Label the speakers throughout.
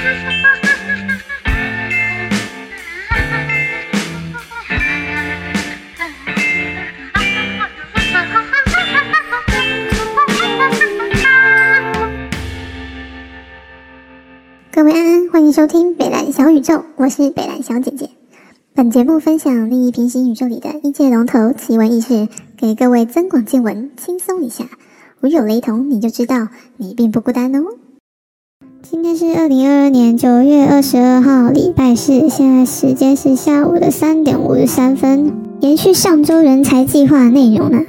Speaker 1: 各位安安，欢迎收听北蓝小宇宙，我是北蓝小姐姐。本节目分享另一平行宇宙里的一界龙头奇闻异事，给各位增广见闻，轻松一下。如有雷同，你就知道你并不孤单哦。今天是二零二二年九月二十二号，礼拜四，现在时间是下午的三点五十三分。延续上周人才计划内容呢。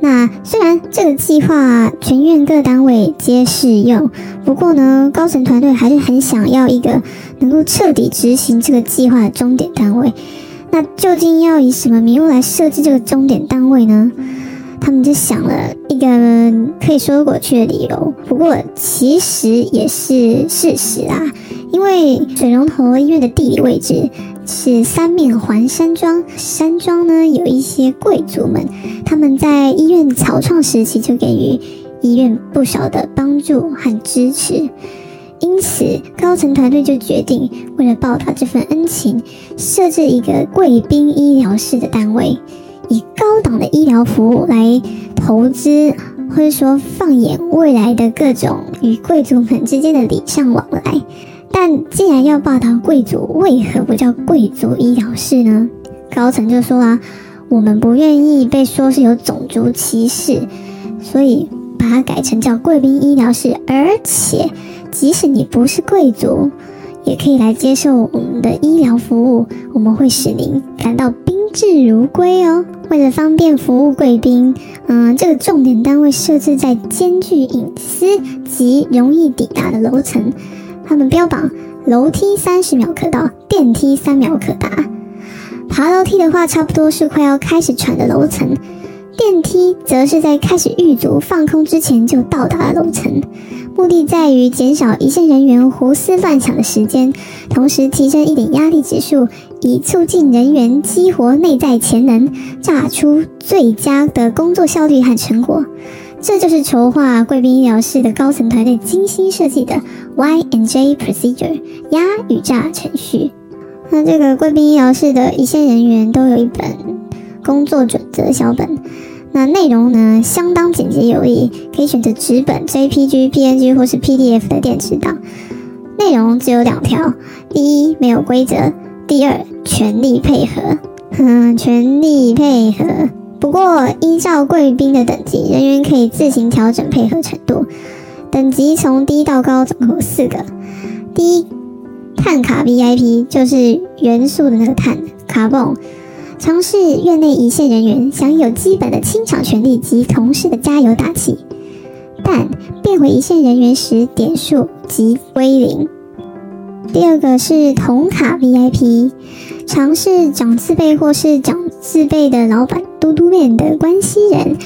Speaker 1: 那虽然这个计划全院各单位皆适用，不过呢，高层团队还是很想要一个能够彻底执行这个计划的终点单位。那究竟要以什么名目来设置这个终点单位呢？他们就想了一个可以说过去的理由，不过其实也是事实啊，因为水龙头医院的地理位置。是三面环山庄，山庄呢有一些贵族们，他们在医院草创时期就给予医院不少的帮助和支持，因此高层团队就决定为了报答这份恩情，设置一个贵宾医疗室的单位，以高档的医疗服务来投资，或者说放眼未来的各种与贵族们之间的礼尚往来。但既然要报答贵族，为何不叫贵族医疗室呢？高层就说啊，我们不愿意被说是有种族歧视，所以把它改成叫贵宾医疗室。而且，即使你不是贵族，也可以来接受我们的医疗服务，我们会使您感到至如归哦。为了方便服务贵宾，嗯，这个重点单位设置在兼具隐私及容易抵达的楼层。他们标榜楼梯三十秒可到，电梯三秒可达。爬楼梯的话，差不多是快要开始喘的楼层；电梯则是在开始狱卒放空之前就到达了楼层。目的在于减少一线人员胡思乱想的时间，同时提升一点压力指数，以促进人员激活内在潜能，榨出最佳的工作效率和成果。这就是筹划贵宾医疗室的高层团队精心设计的 Y and J procedure 压与榨程序。那这个贵宾医疗室的一线人员都有一本工作准则小本，那内容呢相当简洁有力，可以选择纸本、JPG、PNG 或是 PDF 的电子档。内容只有两条：第一，没有规则；第二，全力配合。哼，全力配合。不过，依照贵宾的等级，人员可以自行调整配合程度。等级从低到高总共有四个。第一，碳卡 VIP 就是元素的那个碳卡泵，尝试院内一线人员享有基本的清场权利及同事的加油打气，但变回一线人员时点数即归零。第二个是同卡 VIP，尝试长自辈或是长自辈的老板。嘟嘟面的关系人，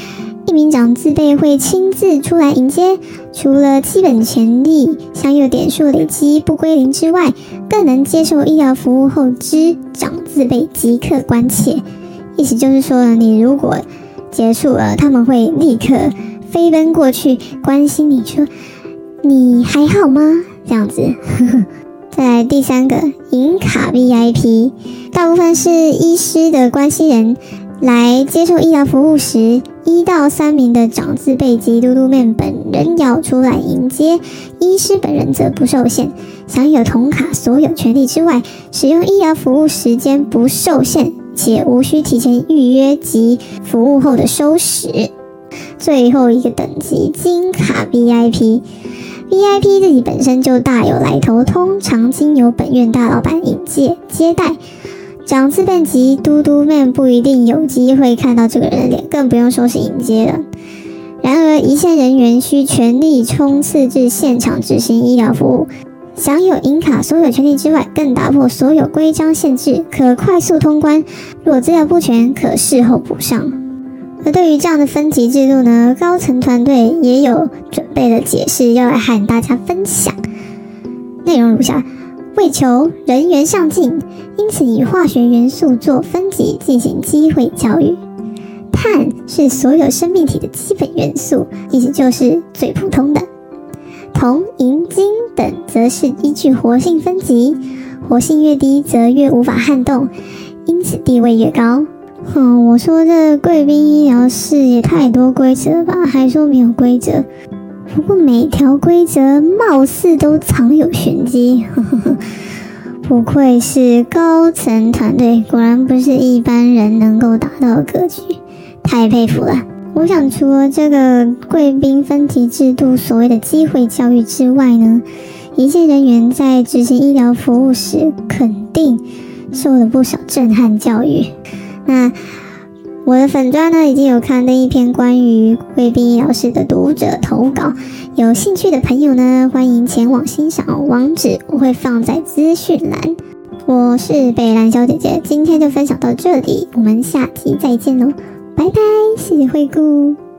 Speaker 1: 一名长自备会亲自出来迎接。除了基本权利享有点数累积不归零之外，更能接受医疗服务后知长自备即刻关切。意思就是说，你如果结束了，他们会立刻飞奔过去关心你说你还好吗？这样子。再来第三个银卡 VIP，大部分是医师的关系人。来接受医疗服务时，一到三名的长字辈及嘟嘟面本人要出来迎接，医师本人则不受限，享有同卡所有权利之外，使用医疗服务时间不受限，且无需提前预约及服务后的收拾。最后一个等级金卡 VIP，VIP 自己本身就大有来头，通常经由本院大老板引介接待。想自辩及嘟嘟妹不一定有机会看到这个人的脸，更不用说是迎接了。然而，一线人员需全力冲刺至现场执行医疗服务，享有银卡所有权利之外，更打破所有规章限制，可快速通关。若资料不全，可事后补上。而对于这样的分级制度呢，高层团队也有准备的解释要来和大家分享。内容如下。为求人员上进，因此以化学元素做分级进行机会教育。碳是所有生命体的基本元素，意思就是最普通的。铜、银、金等则是依据活性分级，活性越低则越无法撼动，因此地位越高。哼，我说这贵宾医疗室也太多规则吧？还说没有规则。不过每条规则貌似都藏有玄机。不愧是高层团队，果然不是一般人能够达到的格局，太佩服了。我想，除了这个贵宾分级制度所谓的机会教育之外呢，一线人员在执行医疗服务时，肯定受了不少震撼教育。那我的粉砖呢，已经有看那一篇关于贵宾老师的读者投稿，有兴趣的朋友呢，欢迎前往欣赏，网址我会放在资讯栏。我是北兰小姐姐，今天就分享到这里，我们下期再见喽，拜拜，谢谢惠顾。